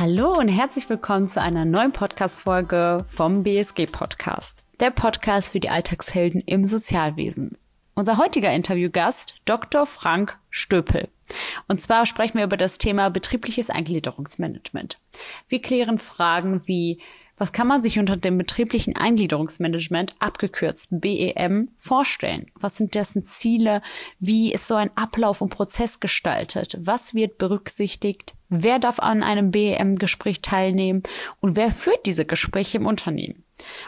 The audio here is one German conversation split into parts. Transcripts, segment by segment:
Hallo und herzlich willkommen zu einer neuen Podcast-Folge vom BSG Podcast, der Podcast für die Alltagshelden im Sozialwesen. Unser heutiger Interviewgast, Dr. Frank Stöpel. Und zwar sprechen wir über das Thema betriebliches Eingliederungsmanagement. Wir klären Fragen wie was kann man sich unter dem betrieblichen Eingliederungsmanagement, abgekürzt BEM, vorstellen? Was sind dessen Ziele? Wie ist so ein Ablauf und Prozess gestaltet? Was wird berücksichtigt? Wer darf an einem BEM-Gespräch teilnehmen? Und wer führt diese Gespräche im Unternehmen?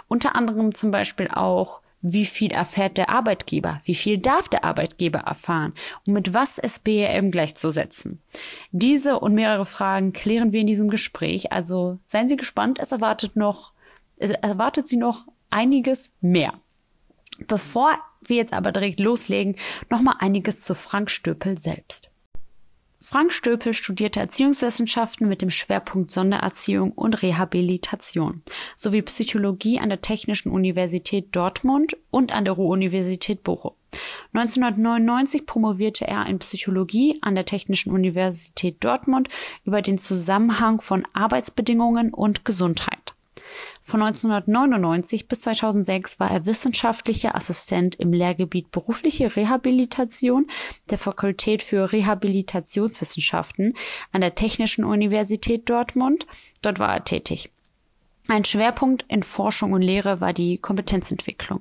Unter anderem zum Beispiel auch wie viel erfährt der Arbeitgeber? Wie viel darf der Arbeitgeber erfahren? Und mit was ist BEM gleichzusetzen? Diese und mehrere Fragen klären wir in diesem Gespräch. Also seien Sie gespannt. Es erwartet noch, es erwartet Sie noch einiges mehr. Bevor wir jetzt aber direkt loslegen, nochmal einiges zu Frank Stöpel selbst. Frank Stöpel studierte Erziehungswissenschaften mit dem Schwerpunkt Sondererziehung und Rehabilitation sowie Psychologie an der Technischen Universität Dortmund und an der Ruhr-Universität Bochum. 1999 promovierte er in Psychologie an der Technischen Universität Dortmund über den Zusammenhang von Arbeitsbedingungen und Gesundheit. Von 1999 bis 2006 war er wissenschaftlicher Assistent im Lehrgebiet berufliche Rehabilitation der Fakultät für Rehabilitationswissenschaften an der Technischen Universität Dortmund. Dort war er tätig. Ein Schwerpunkt in Forschung und Lehre war die Kompetenzentwicklung.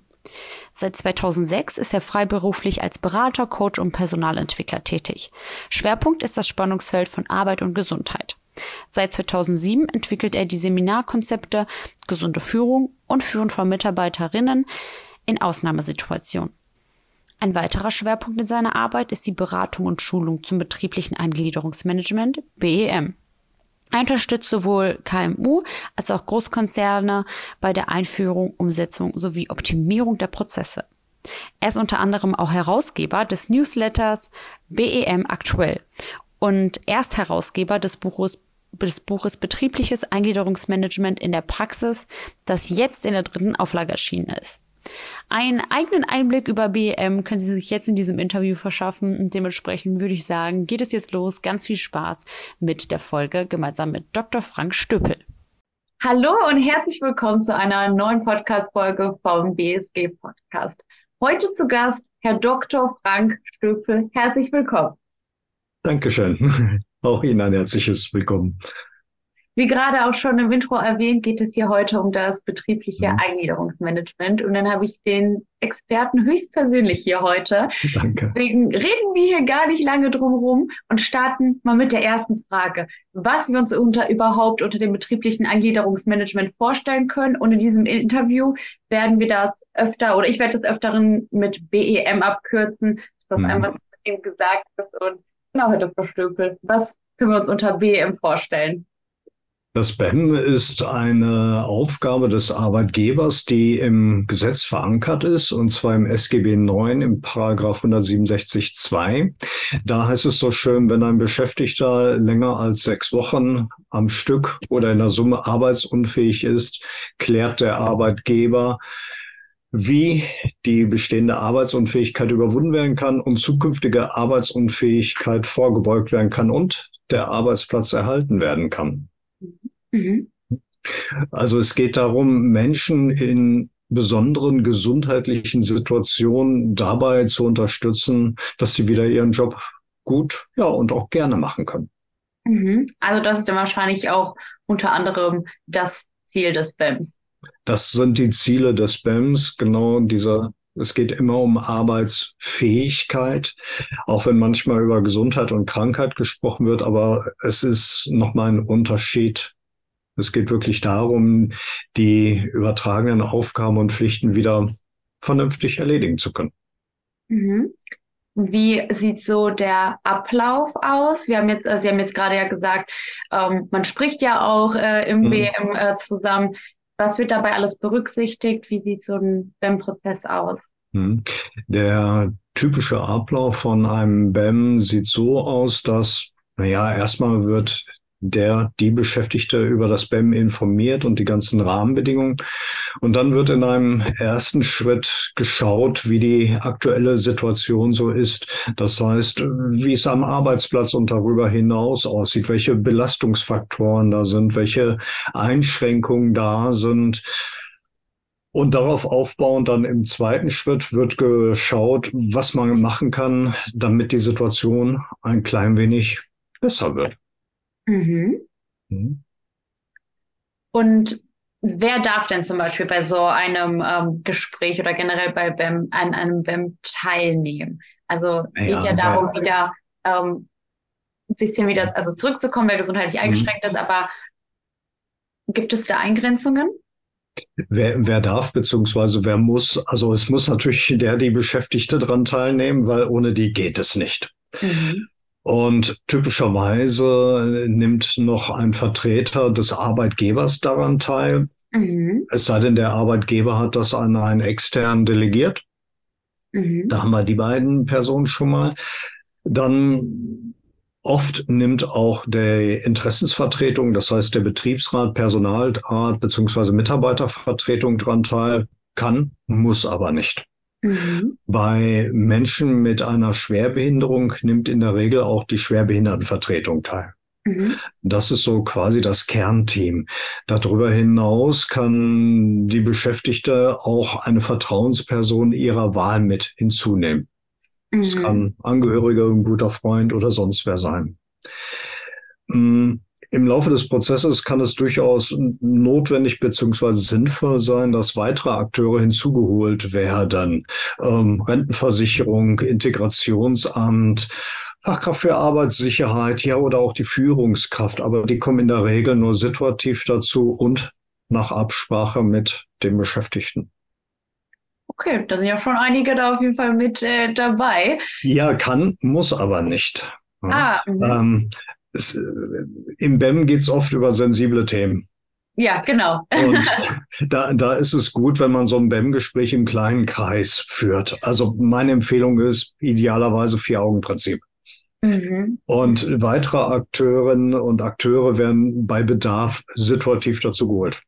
Seit 2006 ist er freiberuflich als Berater, Coach und Personalentwickler tätig. Schwerpunkt ist das Spannungsfeld von Arbeit und Gesundheit. Seit 2007 entwickelt er die Seminarkonzepte Gesunde Führung und Führen von Mitarbeiterinnen in Ausnahmesituationen. Ein weiterer Schwerpunkt in seiner Arbeit ist die Beratung und Schulung zum betrieblichen Eingliederungsmanagement BEM. Er unterstützt sowohl KMU als auch Großkonzerne bei der Einführung, Umsetzung sowie Optimierung der Prozesse. Er ist unter anderem auch Herausgeber des Newsletters BEM aktuell und Erstherausgeber des Buches des Buches Betriebliches Eingliederungsmanagement in der Praxis, das jetzt in der dritten Auflage erschienen ist. Einen eigenen Einblick über BEM können Sie sich jetzt in diesem Interview verschaffen und dementsprechend würde ich sagen, geht es jetzt los. Ganz viel Spaß mit der Folge gemeinsam mit Dr. Frank Stöpel. Hallo und herzlich willkommen zu einer neuen Podcast-Folge vom BSG Podcast. Heute zu Gast Herr Dr. Frank Stöpel. Herzlich willkommen. Dankeschön. Auch Ihnen ein herzliches Willkommen. Wie gerade auch schon im Intro erwähnt, geht es hier heute um das betriebliche mhm. Eingliederungsmanagement. Und dann habe ich den Experten höchstpersönlich hier heute. Danke. Deswegen reden wir hier gar nicht lange drum rum und starten mal mit der ersten Frage. Was wir uns unter, überhaupt unter dem betrieblichen Eingliederungsmanagement vorstellen können. Und in diesem Interview werden wir das öfter, oder ich werde das öfteren mit BEM abkürzen, dass das mhm. einmal gesagt ist und Genau, Herr Dr. Stöpel, was können wir uns unter BM vorstellen? Das BEM ist eine Aufgabe des Arbeitgebers, die im Gesetz verankert ist, und zwar im SGB 9 im Paragraph 167.2. Da heißt es so schön, wenn ein Beschäftigter länger als sechs Wochen am Stück oder in der Summe arbeitsunfähig ist, klärt der Arbeitgeber wie die bestehende Arbeitsunfähigkeit überwunden werden kann und zukünftige Arbeitsunfähigkeit vorgebeugt werden kann und der Arbeitsplatz erhalten werden kann. Mhm. Also es geht darum, Menschen in besonderen gesundheitlichen Situationen dabei zu unterstützen, dass sie wieder ihren Job gut, ja, und auch gerne machen können. Mhm. Also das ist dann wahrscheinlich auch unter anderem das Ziel des BEMS. Das sind die Ziele des BEMS, genau dieser es geht immer um Arbeitsfähigkeit, auch wenn manchmal über Gesundheit und Krankheit gesprochen wird, aber es ist nochmal ein Unterschied. Es geht wirklich darum, die übertragenen Aufgaben und Pflichten wieder vernünftig erledigen zu können. Mhm. Wie sieht so der Ablauf aus? Wir haben jetzt, äh, Sie haben jetzt gerade ja gesagt, ähm, man spricht ja auch äh, im mhm. BM äh, zusammen. Was wird dabei alles berücksichtigt? Wie sieht so ein BEM-Prozess aus? Hm. Der typische Ablauf von einem BEM sieht so aus, dass, naja, erstmal wird der, die Beschäftigte über das BEM informiert und die ganzen Rahmenbedingungen. Und dann wird in einem ersten Schritt geschaut, wie die aktuelle Situation so ist. Das heißt, wie es am Arbeitsplatz und darüber hinaus aussieht, welche Belastungsfaktoren da sind, welche Einschränkungen da sind. Und darauf aufbauend dann im zweiten Schritt wird geschaut, was man machen kann, damit die Situation ein klein wenig besser wird. Mhm. Mhm. Und wer darf denn zum Beispiel bei so einem ähm, Gespräch oder generell bei BEM, an einem BEM teilnehmen? Also geht ja, ja darum, wieder ähm, ein bisschen wieder, also zurückzukommen, wer gesundheitlich mhm. eingeschränkt ist, aber gibt es da Eingrenzungen? Wer, wer darf, beziehungsweise wer muss, also es muss natürlich der, die Beschäftigte dran teilnehmen, weil ohne die geht es nicht. Mhm. Und typischerweise nimmt noch ein Vertreter des Arbeitgebers daran teil. Mhm. Es sei denn, der Arbeitgeber hat das an einen externen delegiert. Mhm. Da haben wir die beiden Personen schon mal. Dann oft nimmt auch der Interessensvertretung, das heißt der Betriebsrat, Personalrat beziehungsweise Mitarbeitervertretung daran teil. Kann, muss aber nicht. Mhm. Bei Menschen mit einer Schwerbehinderung nimmt in der Regel auch die Schwerbehindertenvertretung teil. Mhm. Das ist so quasi das Kernteam. Darüber hinaus kann die Beschäftigte auch eine Vertrauensperson ihrer Wahl mit hinzunehmen. Es mhm. kann Angehöriger, ein guter Freund oder sonst wer sein. Im Laufe des Prozesses kann es durchaus notwendig beziehungsweise sinnvoll sein, dass weitere Akteure hinzugeholt werden. Ähm, Rentenversicherung, Integrationsamt, Fachkraft für Arbeitssicherheit, ja, oder auch die Führungskraft. Aber die kommen in der Regel nur situativ dazu und nach Absprache mit dem Beschäftigten. Okay, da sind ja schon einige da auf jeden Fall mit äh, dabei. Ja, kann, muss aber nicht. Ah, mhm. ähm, es, äh, im BEM geht es oft über sensible Themen. Ja, genau. Und da, da ist es gut, wenn man so ein BEM-Gespräch im kleinen Kreis führt. Also meine Empfehlung ist idealerweise Vier-Augen-Prinzip. Mhm. Und weitere Akteurinnen und Akteure werden bei Bedarf situativ dazu geholt.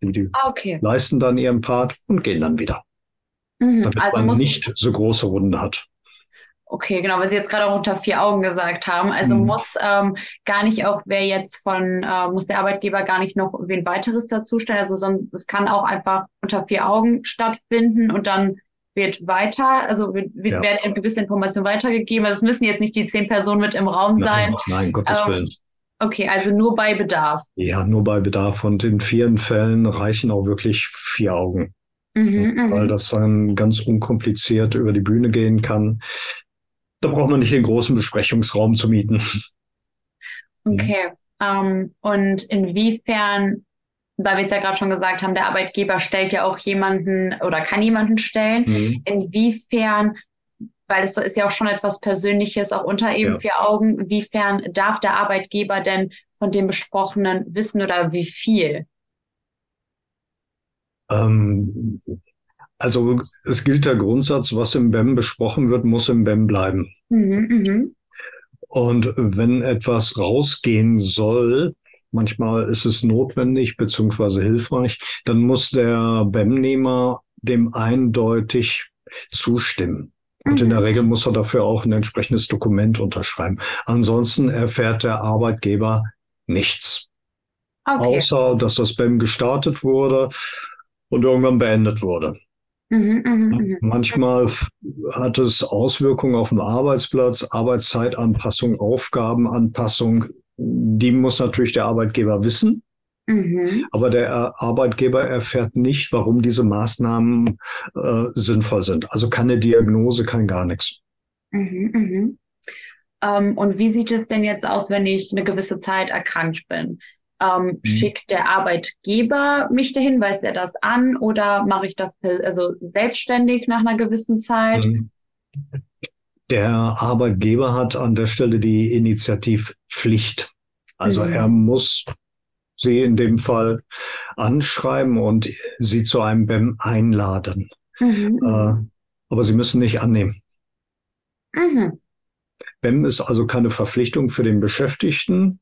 Die ah, okay. leisten dann ihren Part und gehen dann wieder. Mhm. Damit also man nicht so große Runden hat. Okay, genau, weil Sie jetzt gerade auch unter vier Augen gesagt haben. Also mhm. muss ähm, gar nicht auch, wer jetzt von, äh, muss der Arbeitgeber gar nicht noch wen weiteres dazustellen. Also sondern es kann auch einfach unter vier Augen stattfinden und dann wird weiter, also wird, wird ja. werden gewisse Informationen weitergegeben. Also es müssen jetzt nicht die zehn Personen mit im Raum sein. Nein, nein Gottes ähm, Willen. Okay, also nur bei Bedarf. Ja, nur bei Bedarf. Und in vielen Fällen reichen auch wirklich vier Augen. Mhm, mhm. weil das dann ganz unkompliziert über die Bühne gehen kann. Da braucht man nicht den großen Besprechungsraum zu mieten. Okay. Ähm, und inwiefern, weil wir jetzt ja gerade schon gesagt haben, der Arbeitgeber stellt ja auch jemanden oder kann jemanden stellen. Mhm. Inwiefern, weil es ist ja auch schon etwas Persönliches, auch unter eben ja. vier Augen, inwiefern darf der Arbeitgeber denn von dem Besprochenen wissen oder wie viel? Ähm, also es gilt der Grundsatz, was im BEM besprochen wird, muss im BEM bleiben. Mhm, mh. Und wenn etwas rausgehen soll, manchmal ist es notwendig beziehungsweise hilfreich, dann muss der BEM-Nehmer dem eindeutig zustimmen. Und in der mhm. Regel muss er dafür auch ein entsprechendes Dokument unterschreiben. Ansonsten erfährt der Arbeitgeber nichts. Okay. Außer, dass das BEM gestartet wurde und irgendwann beendet wurde. Mhm, mh, mh. Manchmal hat es Auswirkungen auf den Arbeitsplatz, Arbeitszeitanpassung, Aufgabenanpassung. Die muss natürlich der Arbeitgeber wissen. Mhm. Aber der Arbeitgeber erfährt nicht, warum diese Maßnahmen äh, sinnvoll sind. Also keine Diagnose, kein gar nichts. Mhm, mh. ähm, und wie sieht es denn jetzt aus, wenn ich eine gewisse Zeit erkrankt bin? Ähm, mhm. Schickt der Arbeitgeber mich dahin, weist er das an oder mache ich das also selbstständig nach einer gewissen Zeit? Mhm. Der Arbeitgeber hat an der Stelle die Initiativpflicht. Also mhm. er muss sie in dem Fall anschreiben und sie zu einem BEM einladen. Mhm. Äh, aber sie müssen nicht annehmen. Mhm. BEM ist also keine Verpflichtung für den Beschäftigten.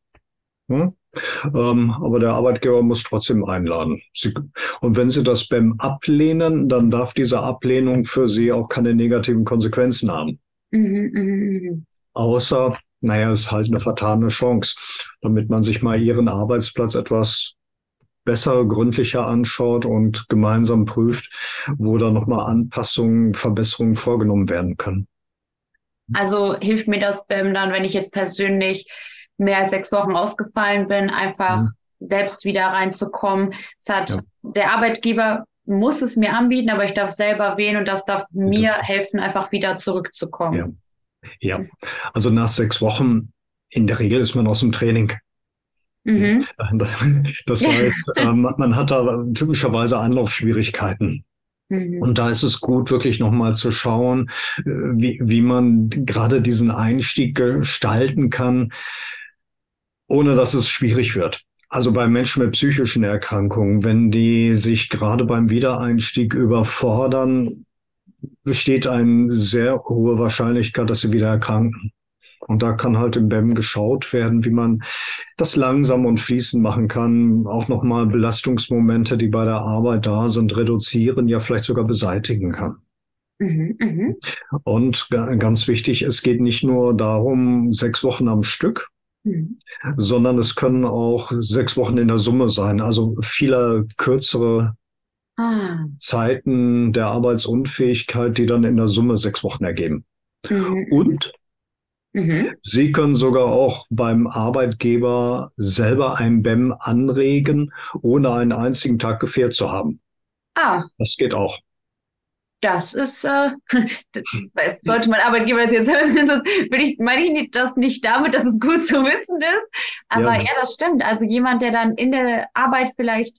Hm? Ähm, aber der Arbeitgeber muss trotzdem einladen. Sie, und wenn Sie das BEM ablehnen, dann darf diese Ablehnung für Sie auch keine negativen Konsequenzen haben. Mhm, mh, mh. Außer, naja, es ist halt eine vertane Chance, damit man sich mal Ihren Arbeitsplatz etwas besser, gründlicher anschaut und gemeinsam prüft, wo da nochmal Anpassungen, Verbesserungen vorgenommen werden können. Also hilft mir das BEM dann, wenn ich jetzt persönlich mehr als sechs Wochen ausgefallen bin, einfach mhm. selbst wieder reinzukommen. Es hat ja. der Arbeitgeber muss es mir anbieten, aber ich darf selber wählen und das darf mir helfen, einfach wieder zurückzukommen. Ja. ja, also nach sechs Wochen, in der Regel ist man aus dem Training. Mhm. Das heißt, ähm, man hat da typischerweise Anlaufschwierigkeiten. Mhm. Und da ist es gut, wirklich nochmal zu schauen, äh, wie, wie man gerade diesen Einstieg gestalten kann, ohne dass es schwierig wird. Also bei Menschen mit psychischen Erkrankungen, wenn die sich gerade beim Wiedereinstieg überfordern, besteht eine sehr hohe Wahrscheinlichkeit, dass sie wieder erkranken. Und da kann halt im BEM geschaut werden, wie man das langsam und fließend machen kann. Auch nochmal Belastungsmomente, die bei der Arbeit da sind, reduzieren, ja vielleicht sogar beseitigen kann. Mhm, mh. Und ganz wichtig, es geht nicht nur darum, sechs Wochen am Stück. Sondern es können auch sechs Wochen in der Summe sein, also viele kürzere ah. Zeiten der Arbeitsunfähigkeit, die dann in der Summe sechs Wochen ergeben. Mhm. Und mhm. Sie können sogar auch beim Arbeitgeber selber ein BEM anregen, ohne einen einzigen Tag gefehlt zu haben. Ah. Das geht auch das ist, äh, das sollte mein Arbeitgeber das jetzt hören, das will ich, meine ich das nicht damit, dass es gut zu wissen ist. Aber ja. ja, das stimmt. Also jemand, der dann in der Arbeit vielleicht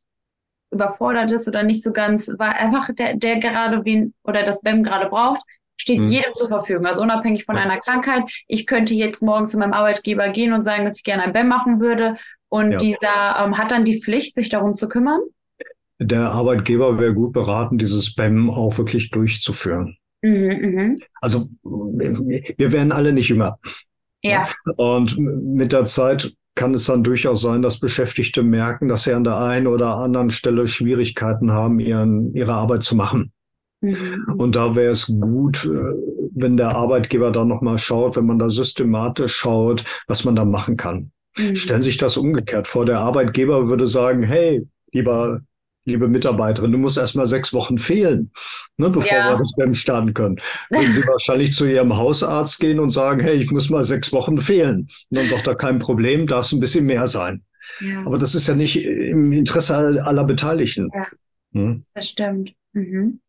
überfordert ist oder nicht so ganz, war einfach der, der gerade wen oder das BEM gerade braucht, steht mhm. jedem zur Verfügung. Also unabhängig von ja. einer Krankheit. Ich könnte jetzt morgen zu meinem Arbeitgeber gehen und sagen, dass ich gerne ein BEM machen würde. Und ja. dieser ähm, hat dann die Pflicht, sich darum zu kümmern der Arbeitgeber wäre gut beraten, dieses Spam auch wirklich durchzuführen. Mhm, mh. Also wir werden alle nicht jünger. Ja. Und mit der Zeit kann es dann durchaus sein, dass Beschäftigte merken, dass sie an der einen oder anderen Stelle Schwierigkeiten haben, ihren, ihre Arbeit zu machen. Mhm. Und da wäre es gut, äh, wenn der Arbeitgeber da nochmal schaut, wenn man da systematisch schaut, was man da machen kann. Mhm. Stellen Sie sich das umgekehrt vor. Der Arbeitgeber würde sagen, hey, lieber liebe Mitarbeiterin, du musst erst mal sechs Wochen fehlen, ne, bevor ja. wir das beim starten können. Würden Sie wahrscheinlich zu Ihrem Hausarzt gehen und sagen, hey, ich muss mal sechs Wochen fehlen. Und dann sagt er, kein Problem, darf es ein bisschen mehr sein. Ja. Aber das ist ja nicht im Interesse aller Beteiligten. Ja, hm? das stimmt. Mhm.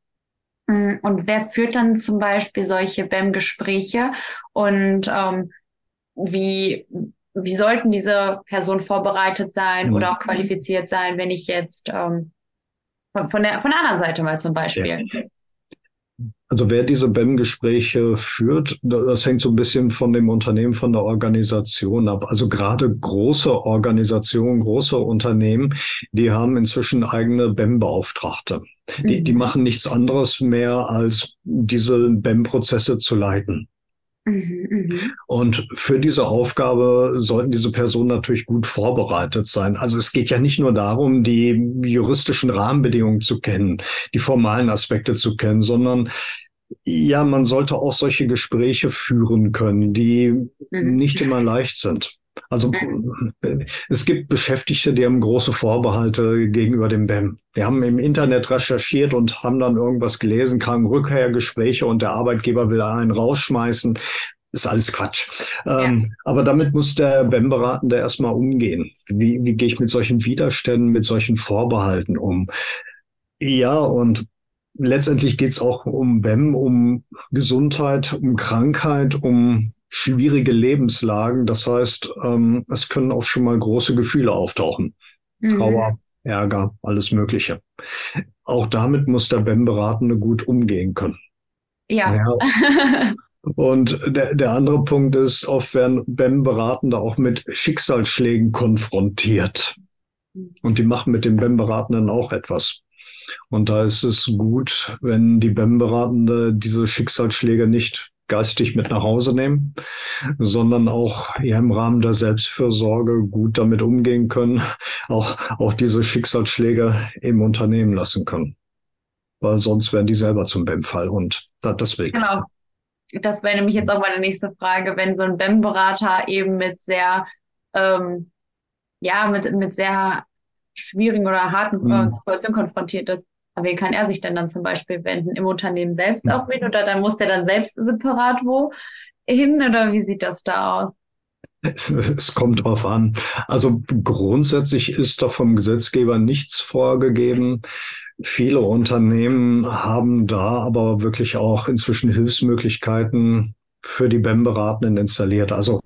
Mm, und wer führt dann zum Beispiel solche BEM-Gespräche und ähm, wie, wie sollten diese Personen vorbereitet sein mhm. oder auch qualifiziert sein, wenn ich jetzt ähm, von, der, von der anderen Seite mal zum Beispiel. Ja. Also wer diese BEM-Gespräche führt, das hängt so ein bisschen von dem Unternehmen, von der Organisation ab. Also gerade große Organisationen, große Unternehmen, die haben inzwischen eigene BEM-Beauftragte. Die, die mhm. machen nichts anderes mehr, als diese BEM-Prozesse zu leiten. Mhm, mhm. Und für diese Aufgabe sollten diese Personen natürlich gut vorbereitet sein. Also es geht ja nicht nur darum, die juristischen Rahmenbedingungen zu kennen, die formalen Aspekte zu kennen, sondern ja, man sollte auch solche Gespräche führen können, die mhm. nicht immer leicht sind. Also es gibt Beschäftigte, die haben große Vorbehalte gegenüber dem BEM. Die haben im Internet recherchiert und haben dann irgendwas gelesen, kamen Rückkehrgespräche und der Arbeitgeber will einen rausschmeißen. Ist alles Quatsch. Ja. Ähm, aber damit muss der BEM-Beratende erstmal umgehen. Wie, wie gehe ich mit solchen Widerständen, mit solchen Vorbehalten um? Ja, und letztendlich geht es auch um BEM, um Gesundheit, um Krankheit, um schwierige Lebenslagen. Das heißt, ähm, es können auch schon mal große Gefühle auftauchen. Mhm. Trauer, Ärger, alles Mögliche. Auch damit muss der BEM-Beratende gut umgehen können. Ja. ja. Und der, der andere Punkt ist, oft werden BEM-Beratende auch mit Schicksalsschlägen konfrontiert. Und die machen mit dem BEM-Beratenden auch etwas. Und da ist es gut, wenn die BEM-Beratende diese Schicksalsschläge nicht geistig mit nach Hause nehmen, sondern auch ja, im Rahmen der Selbstfürsorge gut damit umgehen können, auch, auch diese Schicksalsschläge im Unternehmen lassen können. Weil sonst werden die selber zum BEM-Fall und da, deswegen. Genau. Das wäre nämlich jetzt auch meine nächste Frage, wenn so ein BEM-Berater eben mit sehr, ähm, ja, mit, mit sehr schwierigen oder harten mhm. Situationen konfrontiert ist, aber wie kann er sich denn dann zum Beispiel wenden? Im Unternehmen selbst mhm. auch mit oder dann muss der dann selbst separat wo hin oder wie sieht das da aus? Es, es, kommt drauf an. Also grundsätzlich ist da vom Gesetzgeber nichts vorgegeben. Viele Unternehmen haben da aber wirklich auch inzwischen Hilfsmöglichkeiten für die BEM-Beratenden installiert. Also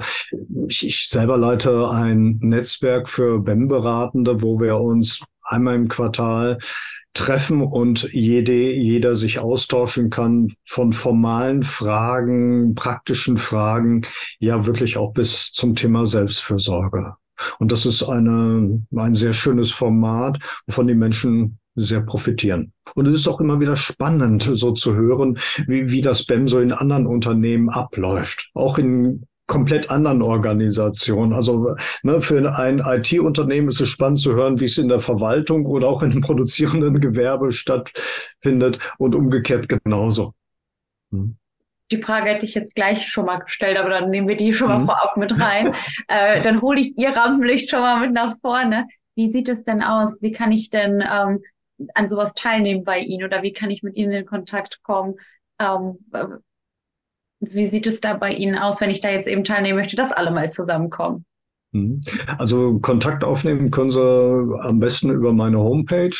ich, ich selber leite ein Netzwerk für BEM-Beratende, wo wir uns einmal im Quartal treffen und jede, jeder sich austauschen kann von formalen Fragen, praktischen Fragen, ja wirklich auch bis zum Thema Selbstfürsorge. Und das ist eine, ein sehr schönes Format, wovon die Menschen sehr profitieren. Und es ist auch immer wieder spannend, so zu hören, wie, wie das BEM so in anderen Unternehmen abläuft. Auch in komplett anderen Organisationen. Also ne, für ein IT-Unternehmen ist es spannend zu hören, wie es in der Verwaltung oder auch in dem produzierenden Gewerbe stattfindet und umgekehrt genauso. Hm. Die Frage hätte ich jetzt gleich schon mal gestellt, aber dann nehmen wir die schon mal mhm. vorab mit rein. äh, dann hole ich Ihr Rampenlicht schon mal mit nach vorne. Wie sieht es denn aus? Wie kann ich denn ähm, an sowas teilnehmen bei Ihnen oder wie kann ich mit Ihnen in Kontakt kommen? Ähm, wie sieht es da bei Ihnen aus, wenn ich da jetzt eben teilnehmen möchte, dass alle mal zusammenkommen? Mhm. Also Kontakt aufnehmen können Sie am besten über meine Homepage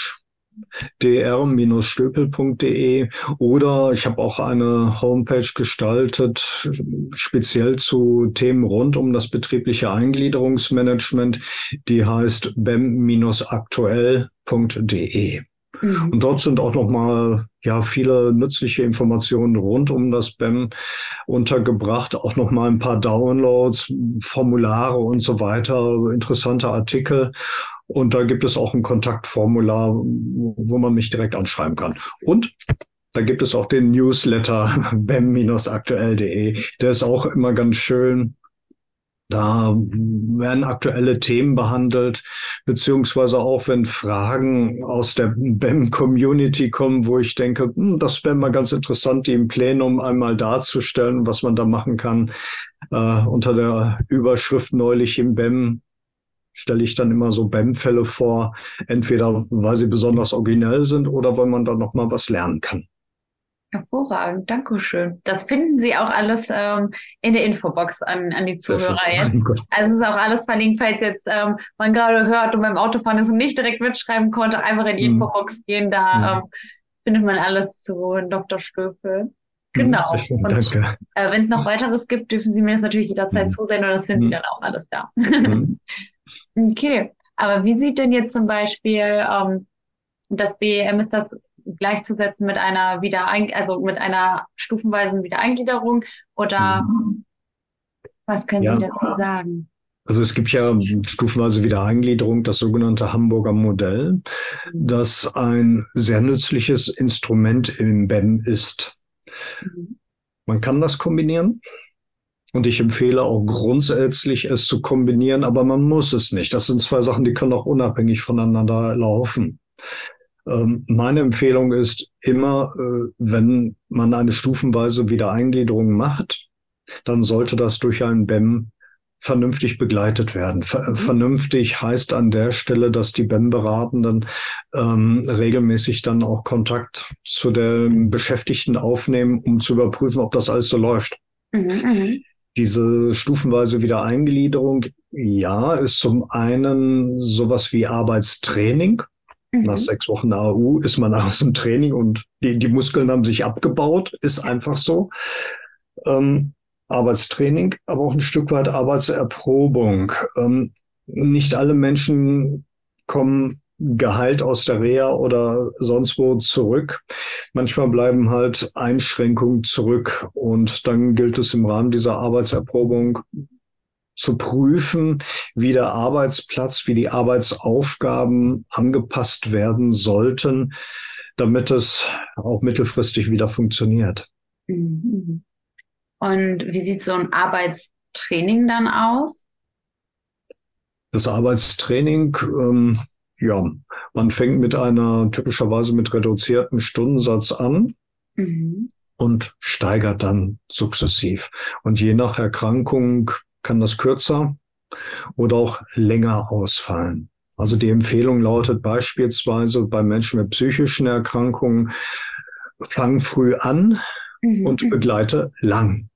dr-stöpel.de oder ich habe auch eine Homepage gestaltet, speziell zu Themen rund um das betriebliche Eingliederungsmanagement, die heißt bem-aktuell.de. Mhm. Und dort sind auch nochmal ja viele nützliche Informationen rund um das BEM untergebracht, auch nochmal ein paar Downloads, Formulare und so weiter, interessante Artikel. Und da gibt es auch ein Kontaktformular, wo man mich direkt anschreiben kann. Und da gibt es auch den Newsletter bem-aktuell.de. Der ist auch immer ganz schön da werden aktuelle Themen behandelt, beziehungsweise auch wenn Fragen aus der BEM-Community kommen, wo ich denke, hm, das wäre mal ganz interessant, die im Plenum einmal darzustellen, was man da machen kann. Äh, unter der Überschrift neulich im BEM stelle ich dann immer so BEM-Fälle vor, entweder weil sie besonders originell sind oder weil man da noch mal was lernen kann. Hervorragend, Dankeschön. Das finden Sie auch alles ähm, in der Infobox an, an die Zuhörer jetzt. Also es ist auch alles verlinkt, falls jetzt ähm, man gerade hört und beim Autofahren ist und nicht direkt mitschreiben konnte, einfach in die mhm. Infobox gehen, da mhm. ähm, findet man alles zu Dr. Stöfel. Mhm, genau. Schön, und äh, wenn es noch weiteres gibt, dürfen Sie mir das natürlich jederzeit mhm. zusenden und das finden Sie mhm. dann auch alles da. Mhm. okay, aber wie sieht denn jetzt zum Beispiel ähm, das BEM ist das gleichzusetzen mit einer Wiederein also mit einer stufenweisen Wiedereingliederung oder mhm. was können ja. Sie dazu sagen? Also es gibt ja stufenweise Wiedereingliederung, das sogenannte Hamburger Modell, mhm. das ein sehr nützliches Instrument im BEM ist. Mhm. Man kann das kombinieren. Und ich empfehle auch grundsätzlich, es zu kombinieren, aber man muss es nicht. Das sind zwei Sachen, die können auch unabhängig voneinander laufen. Ähm, meine Empfehlung ist immer, äh, wenn man eine stufenweise Wiedereingliederung macht, dann sollte das durch einen BEM vernünftig begleitet werden. Ver mhm. Vernünftig heißt an der Stelle, dass die BEM-Beratenden ähm, regelmäßig dann auch Kontakt zu den Beschäftigten aufnehmen, um zu überprüfen, ob das alles so läuft. Mhm, mhm. Diese stufenweise Wiedereingliederung, ja, ist zum einen sowas wie Arbeitstraining. Mhm. Nach sechs Wochen AU ist man aus dem Training und die, die Muskeln haben sich abgebaut, ist einfach so. Ähm, Arbeitstraining, aber auch ein Stück weit Arbeitserprobung. Ähm, nicht alle Menschen kommen geheilt aus der Reha oder sonst wo zurück. Manchmal bleiben halt Einschränkungen zurück und dann gilt es im Rahmen dieser Arbeitserprobung zu prüfen, wie der Arbeitsplatz, wie die Arbeitsaufgaben angepasst werden sollten, damit es auch mittelfristig wieder funktioniert. Mhm. Und wie sieht so ein Arbeitstraining dann aus? Das Arbeitstraining, ähm, ja, man fängt mit einer typischerweise mit reduzierten Stundensatz an. Mhm. Und steigert dann sukzessiv. Und je nach Erkrankung kann das kürzer oder auch länger ausfallen. Also die Empfehlung lautet beispielsweise bei Menschen mit psychischen Erkrankungen, fang früh an mhm. und begleite lang.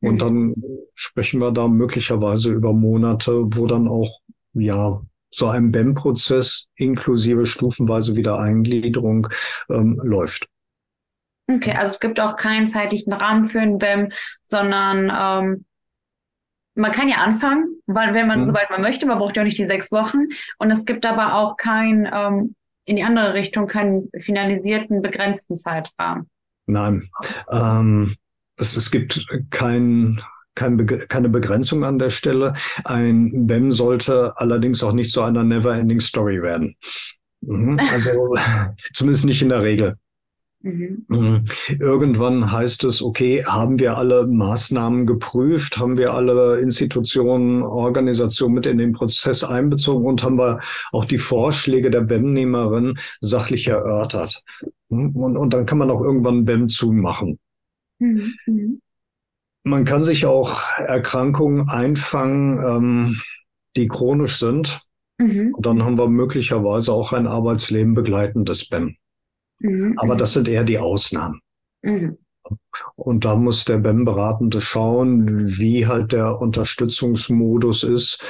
Und mhm. dann sprechen wir da möglicherweise über Monate, wo dann auch, ja, so ein BEM-Prozess inklusive stufenweise Wiedereingliederung ähm, läuft. Okay, also es gibt auch keinen zeitlichen Rahmen für ein BEM, sondern ähm, man kann ja anfangen, weil wenn man, mhm. sobald man möchte, man braucht ja auch nicht die sechs Wochen. Und es gibt aber auch kein, ähm, in die andere Richtung, keinen finalisierten, begrenzten Zeitrahmen. Nein. Ähm, es, es gibt kein, keine Begrenzung an der Stelle. Ein BEM sollte allerdings auch nicht zu einer Never-Ending Story werden. Mhm. Also zumindest nicht in der Regel. Mhm. mhm. Irgendwann heißt es, okay, haben wir alle Maßnahmen geprüft, haben wir alle Institutionen, Organisationen mit in den Prozess einbezogen und haben wir auch die Vorschläge der BEM-Nehmerin sachlich erörtert. Mhm. Und, und dann kann man auch irgendwann BEM zumachen. Mhm. mhm. Man kann sich auch Erkrankungen einfangen, ähm, die chronisch sind. Mhm. Und dann haben wir möglicherweise auch ein Arbeitsleben begleitendes BEM. Mhm. Aber das sind eher die Ausnahmen. Mhm. Und da muss der BEM-Beratende schauen, wie halt der Unterstützungsmodus ist,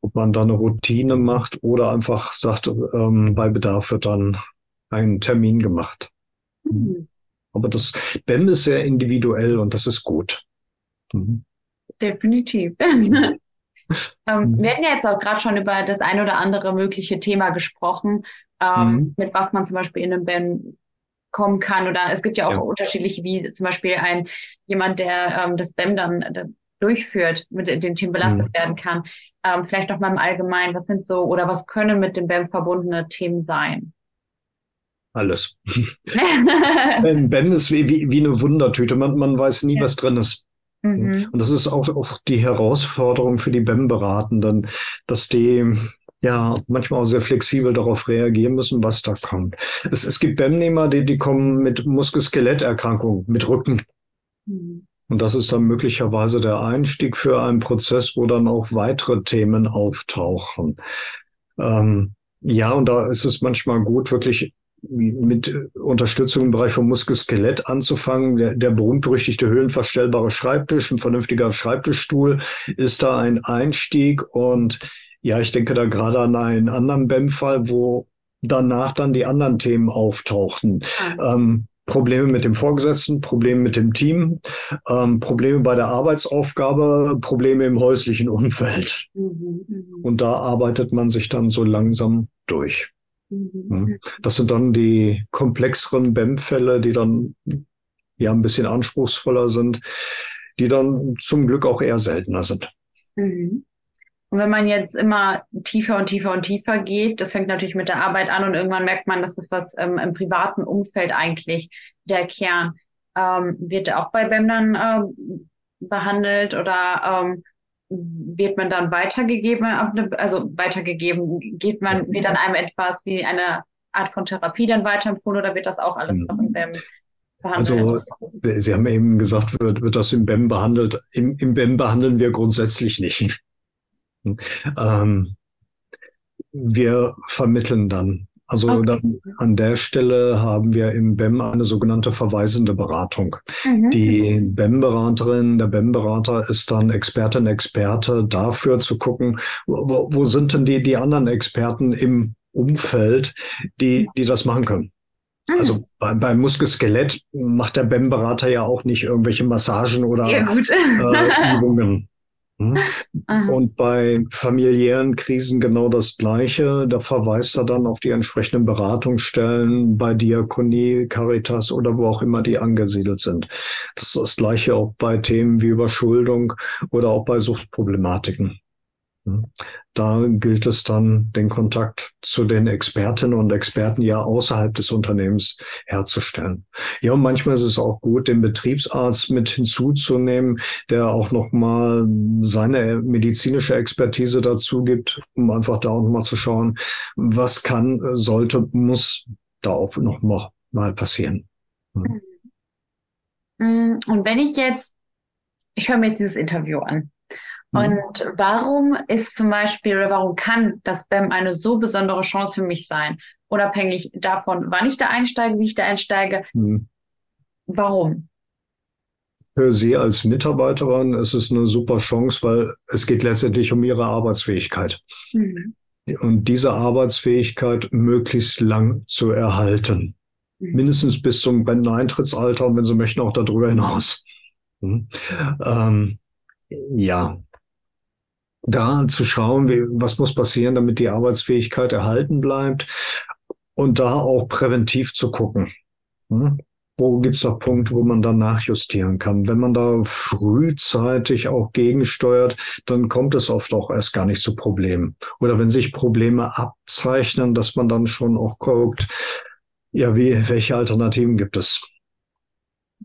ob man da eine Routine macht oder einfach sagt, ähm, bei Bedarf wird dann ein Termin gemacht. Mhm. Aber das BEM ist sehr individuell und das ist gut. Mhm. Definitiv. ähm, mhm. wir hatten ja jetzt auch gerade schon über das ein oder andere mögliche Thema gesprochen ähm, mhm. mit was man zum Beispiel in einem Band kommen kann. Oder es gibt ja auch ja. unterschiedliche, wie zum Beispiel ein jemand, der ähm, das BEM dann äh, durchführt, mit den Themen belastet mhm. werden kann. Ähm, vielleicht noch mal im Allgemeinen, was sind so oder was können mit dem BEM verbundene Themen sein? Alles. BEM ist wie, wie, wie eine Wundertüte. Man, man weiß nie, ja. was drin ist. Mhm. Und das ist auch, auch die Herausforderung für die BEM-Beratenden, dass die ja manchmal auch sehr flexibel darauf reagieren müssen, was da kommt. Es, es gibt BEM-Nehmer, die, die kommen mit Muskel-Skeletterkrankungen, mit Rücken. Mhm. Und das ist dann möglicherweise der Einstieg für einen Prozess, wo dann auch weitere Themen auftauchen. Ähm, ja, und da ist es manchmal gut, wirklich mit Unterstützung im Bereich von Muskelskelett anzufangen. Der, der berühmt-berüchtigte höhenverstellbare Schreibtisch, ein vernünftiger Schreibtischstuhl ist da ein Einstieg und ja, ich denke da gerade an einen anderen BEM-Fall, wo danach dann die anderen Themen auftauchten. Ah. Ähm, Probleme mit dem Vorgesetzten, Probleme mit dem Team, ähm, Probleme bei der Arbeitsaufgabe, Probleme im häuslichen Umfeld. Mhm, mh. Und da arbeitet man sich dann so langsam durch. Mhm. Das sind dann die komplexeren BEM-Fälle, die dann ja ein bisschen anspruchsvoller sind, die dann zum Glück auch eher seltener sind. Mhm. Und wenn man jetzt immer tiefer und tiefer und tiefer geht, das fängt natürlich mit der Arbeit an und irgendwann merkt man, dass das was ähm, im privaten Umfeld eigentlich der Kern ähm, wird auch bei BEM dann ähm, behandelt oder ähm, wird man dann weitergegeben, also weitergegeben, geht man, wird dann einem etwas wie eine Art von Therapie dann weiterempfohlen oder wird das auch alles noch im BEM behandelt? Also Sie haben eben gesagt, wird, wird das im BEM behandelt. Im, Im BEM behandeln wir grundsätzlich nicht. Ähm, wir vermitteln dann. Also okay. dann an der Stelle haben wir im BEM eine sogenannte verweisende Beratung. Mhm. Die BEM-Beraterin, der BEM-Berater ist dann Expertin, Experte dafür zu gucken, wo, wo sind denn die, die anderen Experten im Umfeld, die, die das machen können. Mhm. Also bei, beim Muskelskelett macht der BEM-Berater ja auch nicht irgendwelche Massagen oder ja, äh, Übungen. Hm? Und bei familiären Krisen genau das Gleiche. Da verweist er dann auf die entsprechenden Beratungsstellen bei Diakonie, Caritas oder wo auch immer die angesiedelt sind. Das ist das Gleiche auch bei Themen wie Überschuldung oder auch bei Suchtproblematiken. Hm. Da gilt es dann, den Kontakt zu den Expertinnen und Experten ja außerhalb des Unternehmens herzustellen. Ja, und manchmal ist es auch gut, den Betriebsarzt mit hinzuzunehmen, der auch nochmal seine medizinische Expertise dazu gibt, um einfach da auch nochmal zu schauen, was kann, sollte, muss da auch noch mal passieren. Hm. hm. Und wenn ich jetzt, ich höre mir jetzt dieses Interview an Mhm. Und warum ist zum Beispiel oder warum kann das BEM eine so besondere Chance für mich sein? Unabhängig davon, wann ich da einsteige, wie ich da einsteige. Mhm. Warum? Für Sie als Mitarbeiterin ist es eine super Chance, weil es geht letztendlich um Ihre Arbeitsfähigkeit. Mhm. Und diese Arbeitsfähigkeit möglichst lang zu erhalten. Mhm. Mindestens bis zum Renteneintrittsalter und wenn Sie möchten auch darüber hinaus. Mhm. Ähm, ja, da zu schauen, wie, was muss passieren, damit die Arbeitsfähigkeit erhalten bleibt und da auch präventiv zu gucken. Hm? Wo gibt es da Punkte, wo man dann nachjustieren kann? Wenn man da frühzeitig auch gegensteuert, dann kommt es oft auch erst gar nicht zu Problemen. Oder wenn sich Probleme abzeichnen, dass man dann schon auch guckt, ja, wie, welche Alternativen gibt es?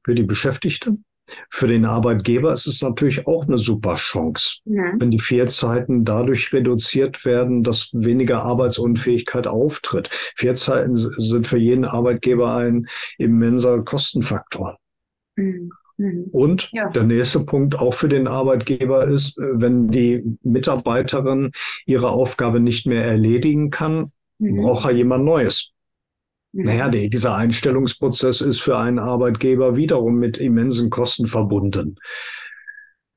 Für die Beschäftigten, für den Arbeitgeber ist es natürlich auch eine super Chance, ja. wenn die Fehlzeiten dadurch reduziert werden, dass weniger Arbeitsunfähigkeit auftritt. Fehlzeiten sind für jeden Arbeitgeber ein immenser Kostenfaktor. Mhm. mhm. Und ja. der nächste Punkt auch für den Arbeitgeber ist, wenn die Mitarbeiterin ihre Aufgabe nicht mehr erledigen kann, mhm. braucht er jemand Neues. Naja, der, dieser Einstellungsprozess ist für einen Arbeitgeber wiederum mit immensen Kosten verbunden.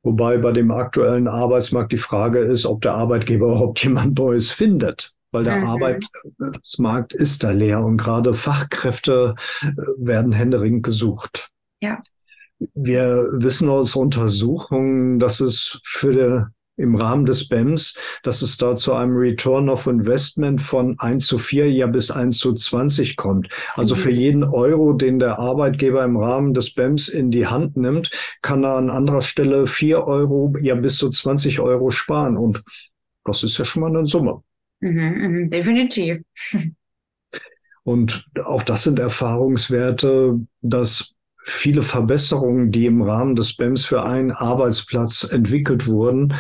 Wobei bei dem aktuellen Arbeitsmarkt die Frage ist, ob der Arbeitgeber überhaupt jemand Neues findet. Weil der mhm. Arbeitsmarkt ist da leer und gerade Fachkräfte äh, werden händeringend gesucht. Ja. Wir wissen aus Untersuchungen, dass es für die im Rahmen des BEMS, dass es da zu einem Return of Investment von 1 zu 4 ja bis 1 zu 20 kommt. Also für mhm. jeden Euro, den der Arbeitgeber im Rahmen des BEMS in die Hand nimmt, kann er an anderer Stelle 4 Euro ja bis zu 20 Euro sparen. Und das ist ja schon mal eine Summe. Mhm, mh, definitiv. Und auch das sind Erfahrungswerte, dass viele Verbesserungen, die im Rahmen des BEMS für einen Arbeitsplatz entwickelt wurden,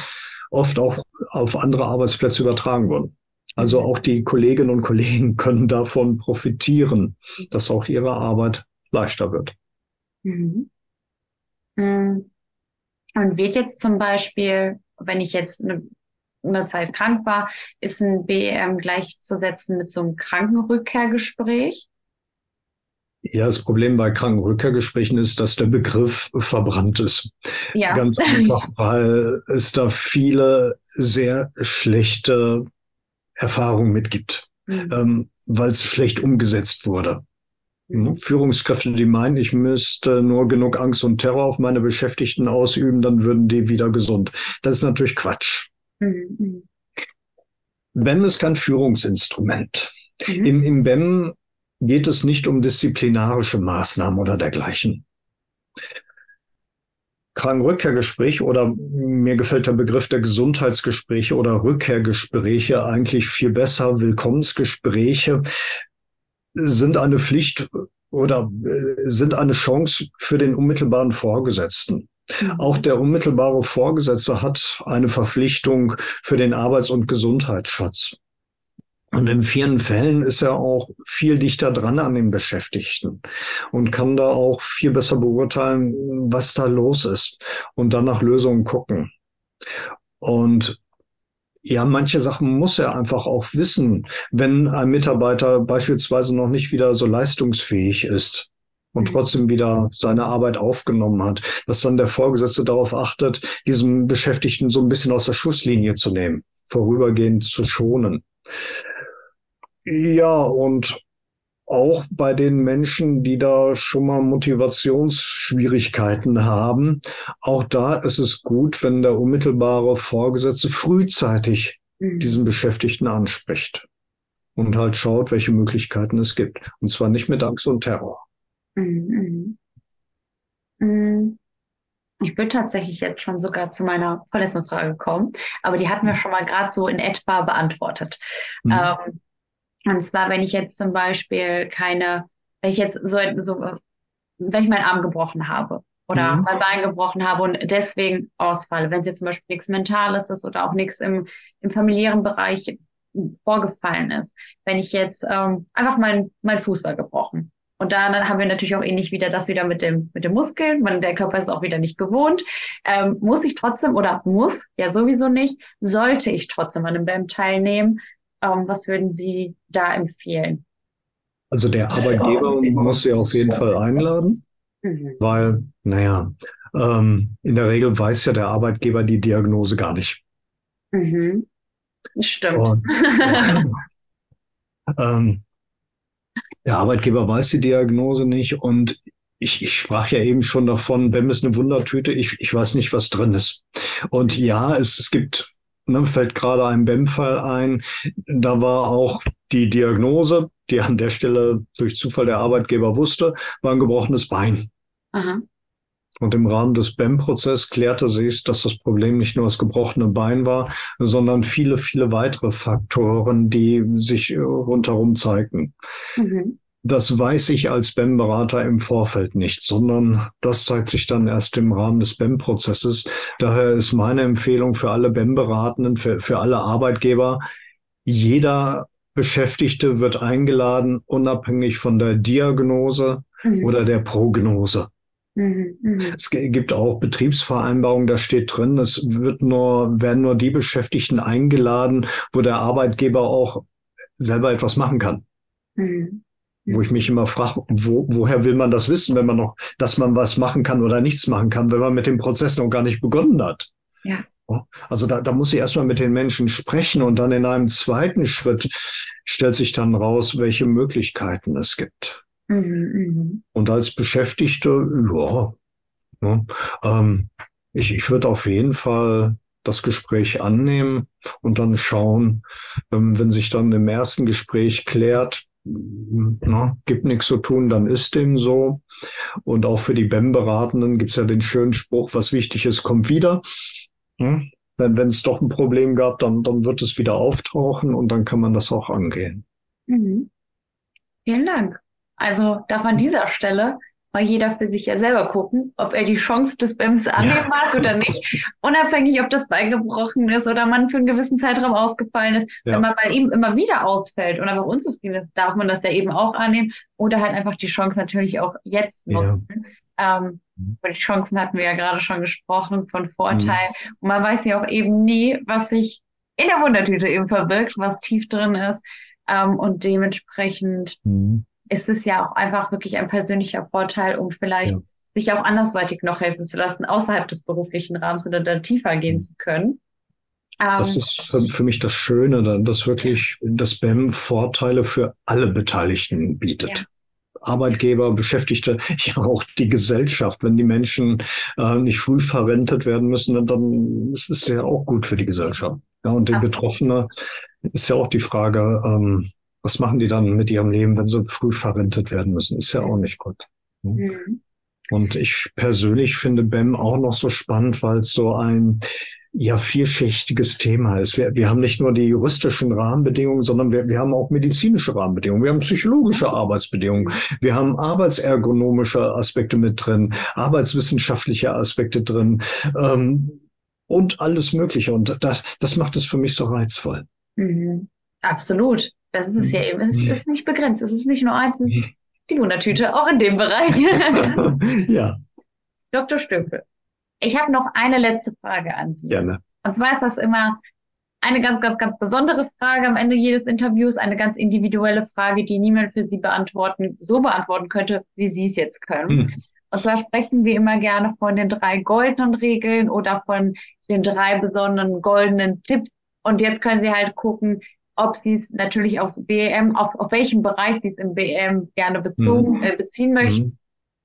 oft auch auf andere Arbeitsplätze übertragen wurden. Also mhm. auch die Kolleginnen und Kollegen können davon profitieren, dass auch ihre Arbeit leichter wird. Mhm. mhm. Und wird jetzt zum Beispiel, wenn ich jetzt eine, eine Zeit krank war, ist ein BM gleichzusetzen mit so einem Krankenrückkehrgespräch? Ja, das Problem bei Krankenrückkehrgesprächen ist, dass der Begriff verbrannt ist. Ja. Ganz einfach, weil es da viele sehr schlechte Erfahrungen mitgibt, mhm. ähm, weil es schlecht umgesetzt wurde. Mhm. Führungskräfte, die meinen, ich müsste nur genug Angst und Terror auf meine Beschäftigten ausüben, dann würden die wieder gesund. Das ist natürlich Quatsch. Mhm. BEM ist kein Führungsinstrument. Mhm. Im, Im BEM geht es nicht um disziplinarische Maßnahmen oder dergleichen. Krankenrückkehrgespräch oder mir gefällt der Begriff der Gesundheitsgespräche oder Rückkehrgespräche eigentlich viel besser. Willkommensgespräche sind eine Pflicht oder äh, sind eine Chance für den unmittelbaren Vorgesetzten. Auch der unmittelbare Vorgesetzte hat eine Verpflichtung für den Arbeits- und Gesundheitsschutz. Und in vielen Fällen ist er auch viel dichter dran an den Beschäftigten und kann da auch viel besser beurteilen, was da los ist und dann nach Lösungen gucken. Und ja, manche Sachen muss er einfach auch wissen, wenn ein Mitarbeiter beispielsweise noch nicht wieder so leistungsfähig ist und mhm. trotzdem wieder seine Arbeit aufgenommen hat, dass dann der Vorgesetzte darauf achtet, diesem Beschäftigten so ein bisschen aus der Schusslinie zu nehmen, vorübergehend zu schonen. Ja, und auch bei den Menschen, die da schon mal Motivationsschwierigkeiten haben, auch da ist es gut, wenn der unmittelbare Vorgesetzte frühzeitig mhm. diesen Beschäftigten anspricht und halt schaut, welche Möglichkeiten es gibt. Und zwar nicht mit Angst und Terror. Mhm. Mhm. Ich würde tatsächlich jetzt schon sogar zu meiner vorletzten Frage kommen, aber die hatten wir schon mal gerade so in etwa beantwortet. Ähm, und zwar, wenn ich jetzt zum Beispiel keine, wenn ich jetzt so, so wenn ich meinen Arm gebrochen habe oder mhm. mein Bein gebrochen habe und deswegen ausfalle, wenn es jetzt zum Beispiel nichts Mentales ist oder auch nichts im, im familiären Bereich vorgefallen ist. Wenn ich jetzt ähm, einfach mein, mein Fuß war gebrochen. Und dann haben wir natürlich auch ähnlich wieder das wieder mit dem, mit dem Muskeln. Man, der Körper ist auch wieder nicht gewohnt. Ähm, muss ich trotzdem oder muss, ja sowieso nicht, sollte ich trotzdem an einem BAM teilnehmen? Ähm, was würden Sie da empfehlen? Also der Arbeitgeber muss Sie auf jeden Fall einladen, mhm. weil, naja, ähm, in der Regel weiß ja der Arbeitgeber die Diagnose gar nicht. Mhm. Stimmt. Und, ähm, der Arbeitgeber weiß die Diagnose nicht und ich, ich sprach ja eben schon davon, BEM ist eine Wundertüte, ich, ich weiß nicht, was drin ist. Und ja, es, es gibt, ne, fällt gerade ein BEM-Fall ein, da war auch die Diagnose, die an der Stelle durch Zufall der Arbeitgeber wusste, war ein gebrochenes Bein. Aha. Und im Rahmen des BEM-Prozesses klärte sich, dass das Problem nicht nur das gebrochene Bein war, sondern viele, viele weitere Faktoren, die sich rundherum zeigten. Mhm. Das weiß ich als BEM-Berater im Vorfeld nicht, sondern das zeigt sich dann erst im Rahmen des BEM-Prozesses. Daher ist meine Empfehlung für alle BEM-Beratenden, für, für alle Arbeitgeber, jeder Beschäftigte wird eingeladen, unabhängig von der Diagnose mhm. oder der Prognose. Mhm, mhm, Es gibt auch Betriebsvereinbarungen, da steht drin, es wird nur, werden nur die Beschäftigten eingeladen, wo der Arbeitgeber auch selber etwas machen kann. Mhm. Wo ich mich immer frage, wo, woher will man das wissen, wenn man noch, dass man was machen kann oder nichts machen kann, wenn man mit dem Prozess noch gar nicht begonnen hat. Ja. Also da, da muss ich erstmal mit den Menschen sprechen und dann in einem zweiten Schritt stellt sich dann raus, welche Möglichkeiten es gibt. Mhm, mh. Und als Beschäftigte, ja, ne, ähm, ich, ich würde auf jeden Fall das Gespräch annehmen und dann schauen, ähm, wenn sich dann im ersten Gespräch klärt, na, gibt nichts zu tun, dann ist dem so. Und auch für die BEM-Beratenden gibt es ja den schönen Spruch, was wichtig ist, kommt wieder. Hm? Wenn es doch ein Problem gab, dann, dann wird es wieder auftauchen und dann kann man das auch angehen. Mhm. Vielen Dank. Also darf an dieser Stelle mal jeder für sich ja selber gucken, ob er die Chance des BEMs annehmen ja. mag oder nicht. Unabhängig, ob das Bein gebrochen ist oder man für einen gewissen Zeitraum ausgefallen ist. Ja. Wenn man bei ihm immer wieder ausfällt und einfach unzufrieden ist, darf man das ja eben auch annehmen oder halt einfach die Chance natürlich auch jetzt nutzen. Ja. Ähm, mhm. über die Chancen hatten wir ja gerade schon gesprochen von Vorteil. Mhm. Und man weiß ja auch eben nie, was sich in der Wundertüte eben verbirgt, was tief drin ist. Ähm, und dementsprechend mhm ist es ja auch einfach wirklich ein persönlicher Vorteil, um vielleicht ja. sich auch andersweitig noch helfen zu lassen, außerhalb des beruflichen Rahmens oder da tiefer gehen zu können. Das ähm, ist für mich das Schöne, dass wirklich das BEM Vorteile für alle Beteiligten bietet. Ja. Arbeitgeber, Beschäftigte, ja auch die Gesellschaft. Wenn die Menschen äh, nicht früh verrentet werden müssen, dann ist es ja auch gut für die Gesellschaft. Ja, und die Betroffene ist ja auch die Frage, ähm, was machen die dann mit ihrem Leben, wenn sie früh verrentet werden müssen? Ist ja auch nicht gut. Ne? Mhm. Und ich persönlich finde BEM auch noch so spannend, weil es so ein ja vielschichtiges Thema ist. Wir, wir haben nicht nur die juristischen Rahmenbedingungen, sondern wir, wir haben auch medizinische Rahmenbedingungen. Wir haben psychologische Arbeitsbedingungen. Wir haben arbeitsergonomische Aspekte mit drin, arbeitswissenschaftliche Aspekte drin ähm, und alles Mögliche. Und das, das macht es für mich so reizvoll. Mhm. Absolut. Das ist es ja eben. Es ist, ist nicht begrenzt. Es ist nicht nur eins, es ist die Wundertüte, auch in dem Bereich. ja. Dr. Stöpel, ich habe noch eine letzte Frage an Sie. Gerne. Und zwar ist das immer eine ganz, ganz, ganz besondere Frage am Ende jedes Interviews, eine ganz individuelle Frage, die niemand für Sie beantworten, so beantworten könnte, wie Sie es jetzt können. Hm. Und zwar sprechen wir immer gerne von den drei goldenen Regeln oder von den drei besonderen goldenen Tipps. Und jetzt können Sie halt gucken, ob sie es natürlich aufs BM, auf, auf welchen Bereich sie es im BM gerne bezogen, mhm. äh, beziehen möchten. Mhm.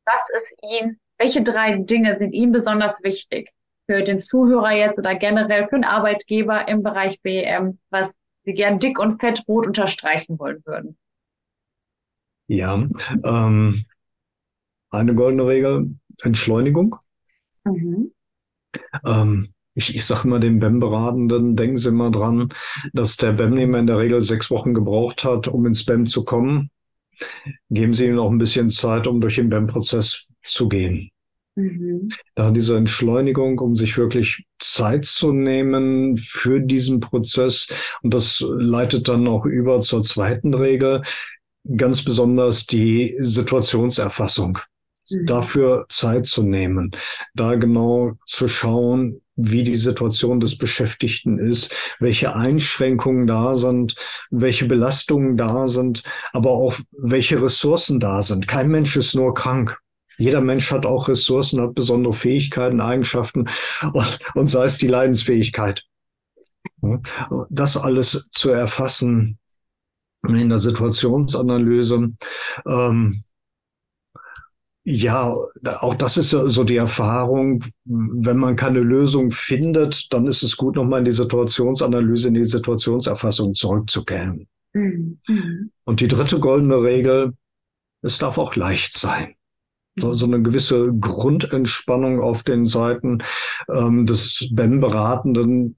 Was ist ihnen, welche drei Dinge sind ihnen besonders wichtig für den Zuhörer jetzt oder generell für den Arbeitgeber im Bereich BM, was sie gern dick und fett rot unterstreichen wollen würden? Ja, ähm, eine goldene Regel, Entschleunigung. Mhm. Ähm, ich, ich sage immer den BEM-Beratenden, denken Sie mal dran, dass der BEM-Nehmer in der Regel sechs Wochen gebraucht hat, um ins BEM zu kommen. Geben Sie ihm noch ein bisschen Zeit, um durch den BEM-Prozess zu gehen. Mhm. Da diese Entschleunigung, um sich wirklich Zeit zu nehmen für diesen Prozess. Und das leitet dann auch über zur zweiten Regel, ganz besonders die Situationserfassung. Mhm. Dafür Zeit zu nehmen, da genau zu schauen, wie die Situation des Beschäftigten ist, welche Einschränkungen da sind, welche Belastungen da sind, aber auch welche Ressourcen da sind. Kein Mensch ist nur krank. Jeder Mensch hat auch Ressourcen, hat besondere Fähigkeiten, Eigenschaften und, und sei es die Leidensfähigkeit. Das alles zu erfassen in der Situationsanalyse. Ähm, ja, auch das ist so die Erfahrung. Wenn man keine Lösung findet, dann ist es gut, nochmal in die Situationsanalyse, in die Situationserfassung zurückzukehren. Mhm. Und die dritte goldene Regel, es darf auch leicht sein so, so eine gewisse Grundentspannung auf den Seiten ähm, des BEM-Beratenden.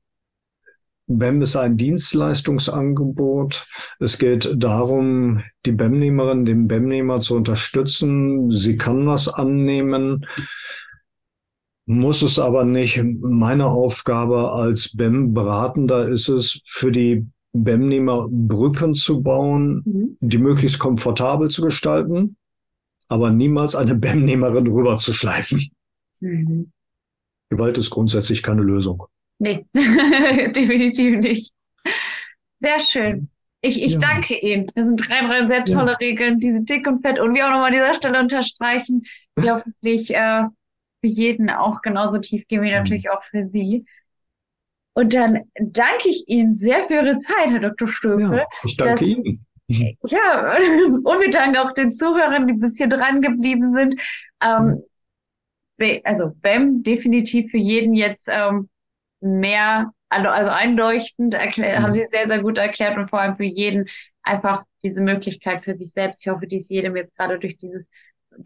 BEM ist ein Dienstleistungsangebot. Es geht darum, die BEM-Nehmerin, den BEM-Nehmer zu unterstützen. Sie kann was annehmen, muss es aber nicht. Meine Aufgabe als BEM-Beratender ist es, für die BEM-Nehmer Brücken zu bauen, mhm. die möglichst komfortabel zu gestalten aber niemals eine BEM-Nehmerin rüberzuschleifen. Mhm. Gewalt ist grundsätzlich keine Lösung. Nee, definitiv nicht. Sehr schön. Ich, ich ja. danke Ihnen. Das sind drei, drei sehr tolle ja. Regeln, die sind dick und fett und wir auch nochmal an dieser Stelle unterstreichen, die hoffentlich äh, für jeden auch genauso tief gehen wie natürlich auch für Sie. Und dann danke ich Ihnen sehr für Ihre Zeit, Herr Dr. Stöfel. Ja, ich danke Ihnen. Ja, und wir danken auch den Zuhörern, die bis hier dran geblieben sind. Ähm, also BEM definitiv für jeden jetzt ähm, mehr, also, also einleuchtend, erklär, mhm. haben Sie sehr, sehr gut erklärt und vor allem für jeden einfach diese Möglichkeit für sich selbst. Ich hoffe, die ist jedem jetzt gerade durch dieses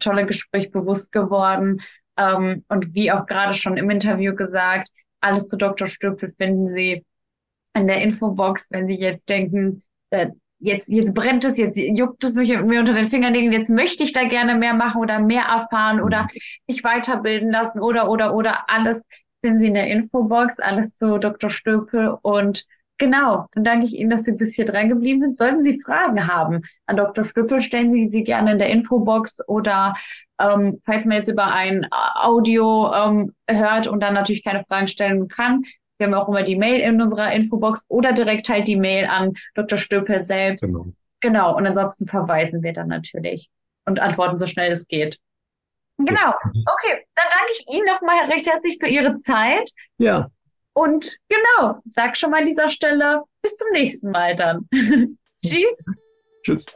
tolle Gespräch bewusst geworden. Ähm, und wie auch gerade schon im Interview gesagt, alles zu Dr. Stöpel finden Sie in der Infobox, wenn Sie jetzt denken, äh, jetzt, jetzt brennt es, jetzt juckt es mich mir unter den Fingernägeln, jetzt möchte ich da gerne mehr machen oder mehr erfahren oder mhm. mich weiterbilden lassen oder, oder, oder alles finden Sie in der Infobox, alles zu Dr. Stöpel und Genau, dann danke ich Ihnen, dass Sie bis hier dran geblieben sind. Sollten Sie Fragen haben an Dr. Stöpel, stellen Sie sie gerne in der Infobox oder ähm, falls man jetzt über ein Audio ähm, hört und dann natürlich keine Fragen stellen kann, wir haben auch immer die Mail in unserer Infobox oder direkt halt die Mail an Dr. Stöpel selbst. Genau. Genau. Und ansonsten verweisen wir dann natürlich und antworten so schnell es geht. Genau. Okay. Dann danke ich Ihnen nochmal recht herzlich für Ihre Zeit. Ja. Und genau, sag schon mal an dieser Stelle bis zum nächsten Mal dann. Tschüss. Tschüss.